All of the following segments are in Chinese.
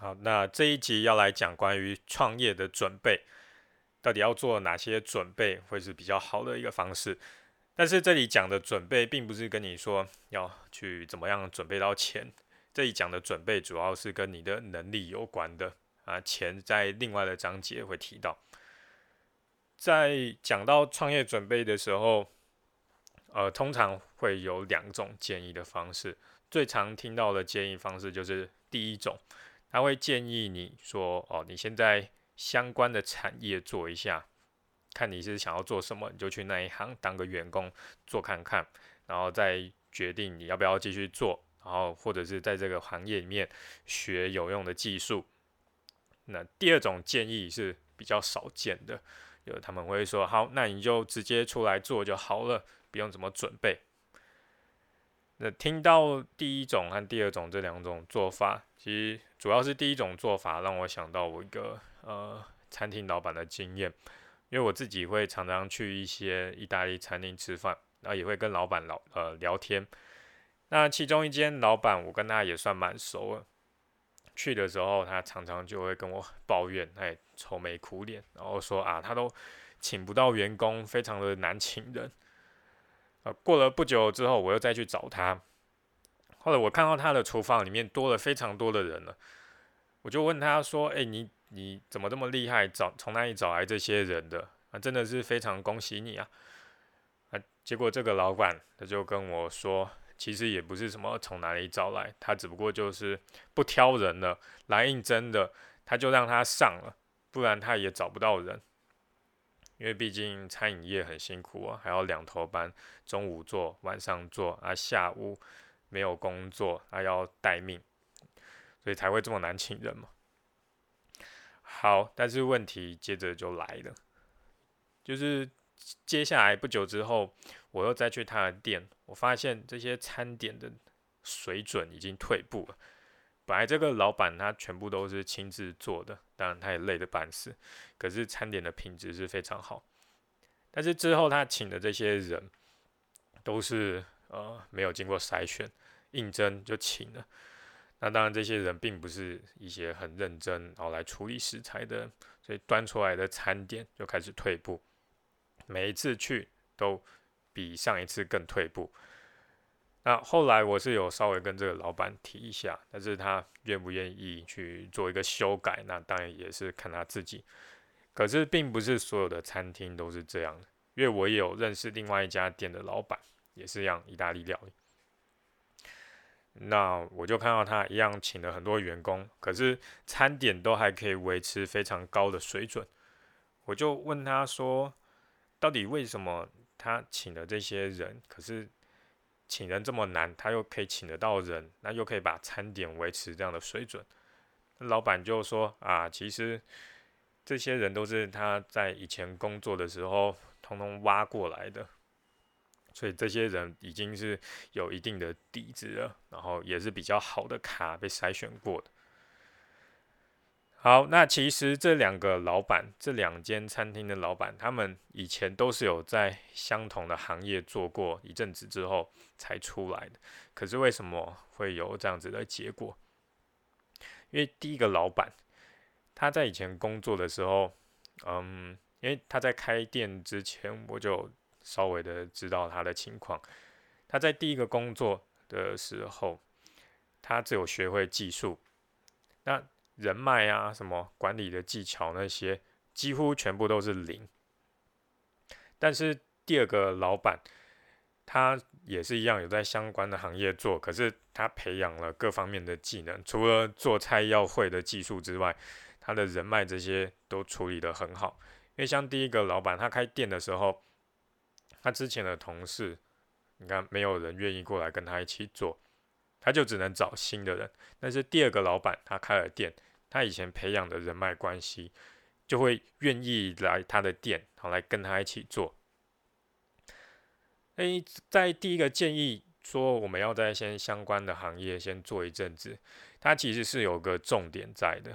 好，那这一集要来讲关于创业的准备，到底要做哪些准备会是比较好的一个方式？但是这里讲的准备，并不是跟你说要去怎么样准备到钱，这里讲的准备主要是跟你的能力有关的啊。钱在另外的章节会提到，在讲到创业准备的时候，呃，通常会有两种建议的方式，最常听到的建议方式就是第一种。他会建议你说：“哦，你现在相关的产业做一下，看你是想要做什么，你就去那一行当个员工做看看，然后再决定你要不要继续做，然后或者是在这个行业里面学有用的技术。”那第二种建议是比较少见的，有他们会说：“好，那你就直接出来做就好了，不用怎么准备。”那听到第一种和第二种这两种做法，其实主要是第一种做法让我想到我一个呃餐厅老板的经验，因为我自己会常常去一些意大利餐厅吃饭，然后也会跟老板老呃聊天。那其中一间老板，我跟他也算蛮熟了。去的时候，他常常就会跟我抱怨，哎，愁眉苦脸，然后说啊，他都请不到员工，非常的难请人。过了不久之后，我又再去找他。后来我看到他的厨房里面多了非常多的人了，我就问他说：“哎，你你怎么这么厉害？找从哪里找来这些人的？啊，真的是非常恭喜你啊！”啊，结果这个老板他就跟我说：“其实也不是什么从哪里找来，他只不过就是不挑人了，来应征的他就让他上了，不然他也找不到人。”因为毕竟餐饮业很辛苦啊，还要两头班，中午做，晚上做，啊下午没有工作，还要待命，所以才会这么难请人嘛。好，但是问题接着就来了，就是接下来不久之后，我又再去他的店，我发现这些餐点的水准已经退步了。本来这个老板他全部都是亲自做的，当然他也累得半死，可是餐点的品质是非常好。但是之后他请的这些人都是呃没有经过筛选，应征就请了。那当然这些人并不是一些很认真然后来处理食材的，所以端出来的餐点就开始退步。每一次去都比上一次更退步。那后来我是有稍微跟这个老板提一下，但是他愿不愿意去做一个修改，那当然也是看他自己。可是并不是所有的餐厅都是这样的，因为我也有认识另外一家店的老板，也是一样意大利料理。那我就看到他一样请了很多员工，可是餐点都还可以维持非常高的水准。我就问他说，到底为什么他请的这些人，可是？请人这么难，他又可以请得到人，那又可以把餐点维持这样的水准。老板就说啊，其实这些人都是他在以前工作的时候通通挖过来的，所以这些人已经是有一定的底子了，然后也是比较好的卡被筛选过的。好，那其实这两个老板，这两间餐厅的老板，他们以前都是有在相同的行业做过一阵子之后才出来的。可是为什么会有这样子的结果？因为第一个老板他在以前工作的时候，嗯，因为他在开店之前我就稍微的知道他的情况。他在第一个工作的时候，他只有学会技术，那。人脉啊，什么管理的技巧那些，几乎全部都是零。但是第二个老板，他也是一样有在相关的行业做，可是他培养了各方面的技能，除了做菜要会的技术之外，他的人脉这些都处理得很好。因为像第一个老板，他开店的时候，他之前的同事，你看没有人愿意过来跟他一起做，他就只能找新的人。但是第二个老板，他开了店。他以前培养的人脉关系，就会愿意来他的店，好来跟他一起做。诶，在第一个建议说我们要在先相关的行业先做一阵子，它其实是有个重点在的，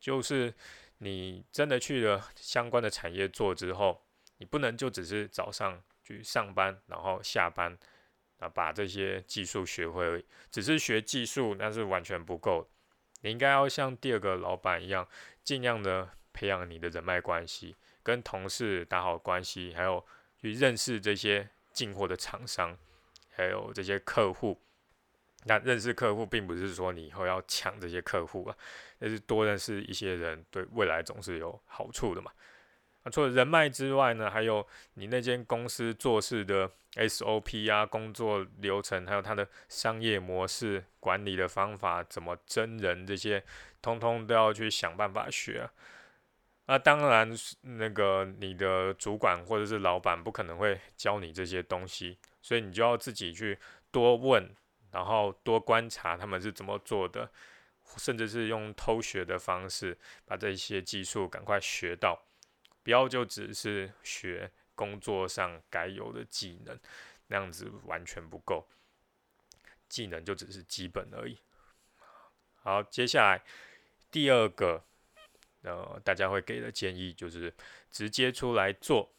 就是你真的去了相关的产业做之后，你不能就只是早上去上班，然后下班啊把这些技术学会，只是学技术那是完全不够。你应该要像第二个老板一样，尽量的培养你的人脉关系，跟同事打好关系，还有去认识这些进货的厂商，还有这些客户。那认识客户，并不是说你以后要抢这些客户啊，而是多认识一些人，对未来总是有好处的嘛。除了人脉之外呢，还有你那间公司做事的 SOP 啊、工作流程，还有它的商业模式、管理的方法，怎么真人这些，通通都要去想办法学。那当然，那个你的主管或者是老板不可能会教你这些东西，所以你就要自己去多问。然后多观察他们是怎么做的，甚至是用偷学的方式把这些技术赶快学到，不要就只是学工作上该有的技能，那样子完全不够，技能就只是基本而已。好，接下来第二个，呃，大家会给的建议就是直接出来做。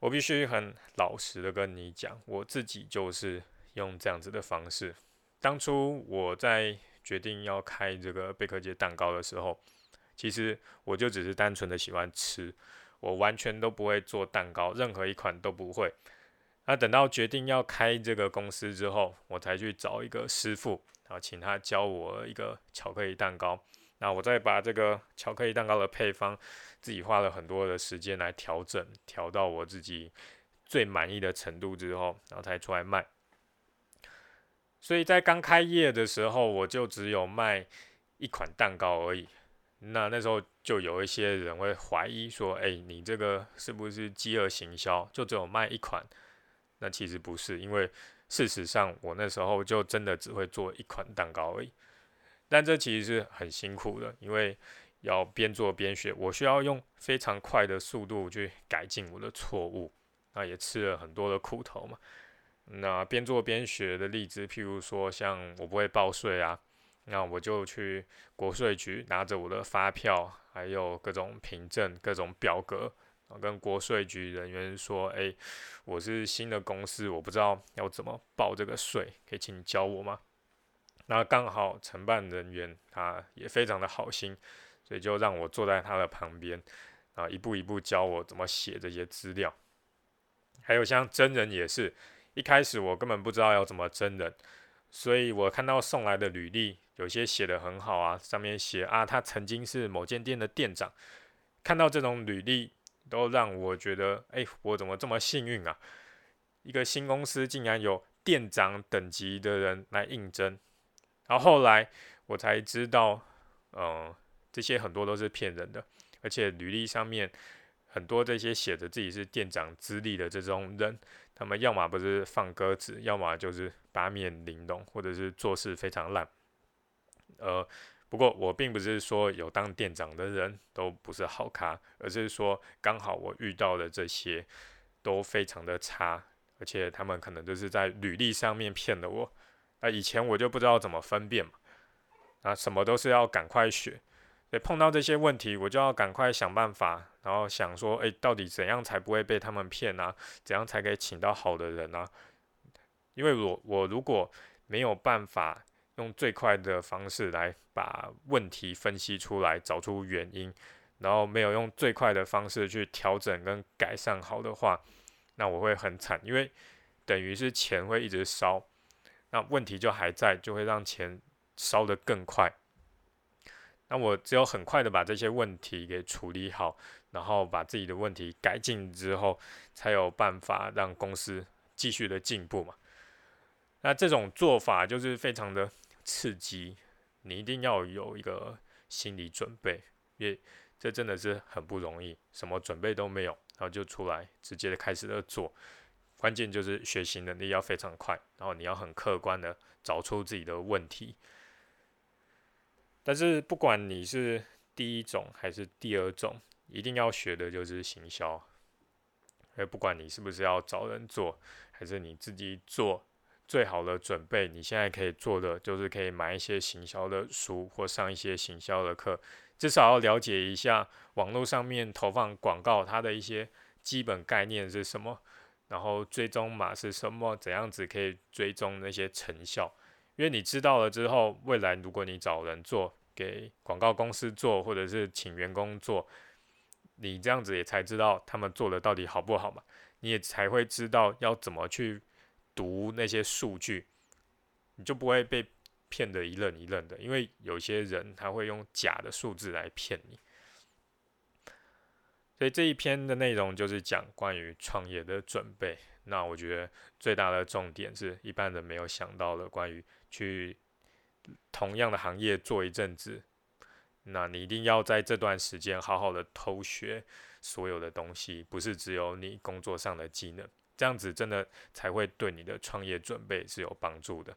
我必须很老实的跟你讲，我自己就是。用这样子的方式，当初我在决定要开这个贝壳街蛋糕的时候，其实我就只是单纯的喜欢吃，我完全都不会做蛋糕，任何一款都不会。那等到决定要开这个公司之后，我才去找一个师傅，然后请他教我一个巧克力蛋糕。那我再把这个巧克力蛋糕的配方，自己花了很多的时间来调整，调到我自己最满意的程度之后，然后才出来卖。所以在刚开业的时候，我就只有卖一款蛋糕而已。那那时候就有一些人会怀疑说：“哎，你这个是不是饥饿行销？就只有卖一款？”那其实不是，因为事实上我那时候就真的只会做一款蛋糕而已。但这其实是很辛苦的，因为要边做边学，我需要用非常快的速度去改进我的错误。那也吃了很多的苦头嘛。那边做边学的例子，譬如说，像我不会报税啊，那我就去国税局拿着我的发票，还有各种凭证、各种表格，跟国税局人员说：“诶，我是新的公司，我不知道要怎么报这个税，可以请你教我吗？”那刚好承办人员他也非常的好心，所以就让我坐在他的旁边，啊，一步一步教我怎么写这些资料。还有像真人也是。一开始我根本不知道要怎么真人，所以我看到送来的履历，有些写的很好啊，上面写啊他曾经是某间店的店长，看到这种履历都让我觉得，哎，我怎么这么幸运啊？一个新公司竟然有店长等级的人来应征，然后后来我才知道，嗯，这些很多都是骗人的，而且履历上面很多这些写着自己是店长资历的这种人。他们要么不是放鸽子，要么就是八面玲珑，或者是做事非常烂。呃，不过我并不是说有当店长的人都不是好咖，而是说刚好我遇到的这些都非常的差，而且他们可能就是在履历上面骗了我。那以前我就不知道怎么分辨嘛，啊，什么都是要赶快学。碰到这些问题，我就要赶快想办法，然后想说，诶，到底怎样才不会被他们骗呢？怎样才可以请到好的人呢？因为我我如果没有办法用最快的方式来把问题分析出来，找出原因，然后没有用最快的方式去调整跟改善好的话，那我会很惨，因为等于是钱会一直烧，那问题就还在，就会让钱烧得更快。那我只有很快的把这些问题给处理好，然后把自己的问题改进之后，才有办法让公司继续的进步嘛。那这种做法就是非常的刺激，你一定要有一个心理准备，因为这真的是很不容易，什么准备都没有，然后就出来直接的开始的做。关键就是学习能力要非常快，然后你要很客观的找出自己的问题。但是不管你是第一种还是第二种，一定要学的就是行销。而不管你是不是要找人做，还是你自己做，最好的准备，你现在可以做的就是可以买一些行销的书，或上一些行销的课，至少要了解一下网络上面投放广告它的一些基本概念是什么，然后追踪码是什么，怎样子可以追踪那些成效。因为你知道了之后，未来如果你找人做，给广告公司做，或者是请员工做，你这样子也才知道他们做的到底好不好嘛？你也才会知道要怎么去读那些数据，你就不会被骗得一愣一愣的。因为有些人他会用假的数字来骗你。所以这一篇的内容就是讲关于创业的准备。那我觉得最大的重点是一般人没有想到的，关于去同样的行业做一阵子，那你一定要在这段时间好好的偷学所有的东西，不是只有你工作上的技能，这样子真的才会对你的创业准备是有帮助的。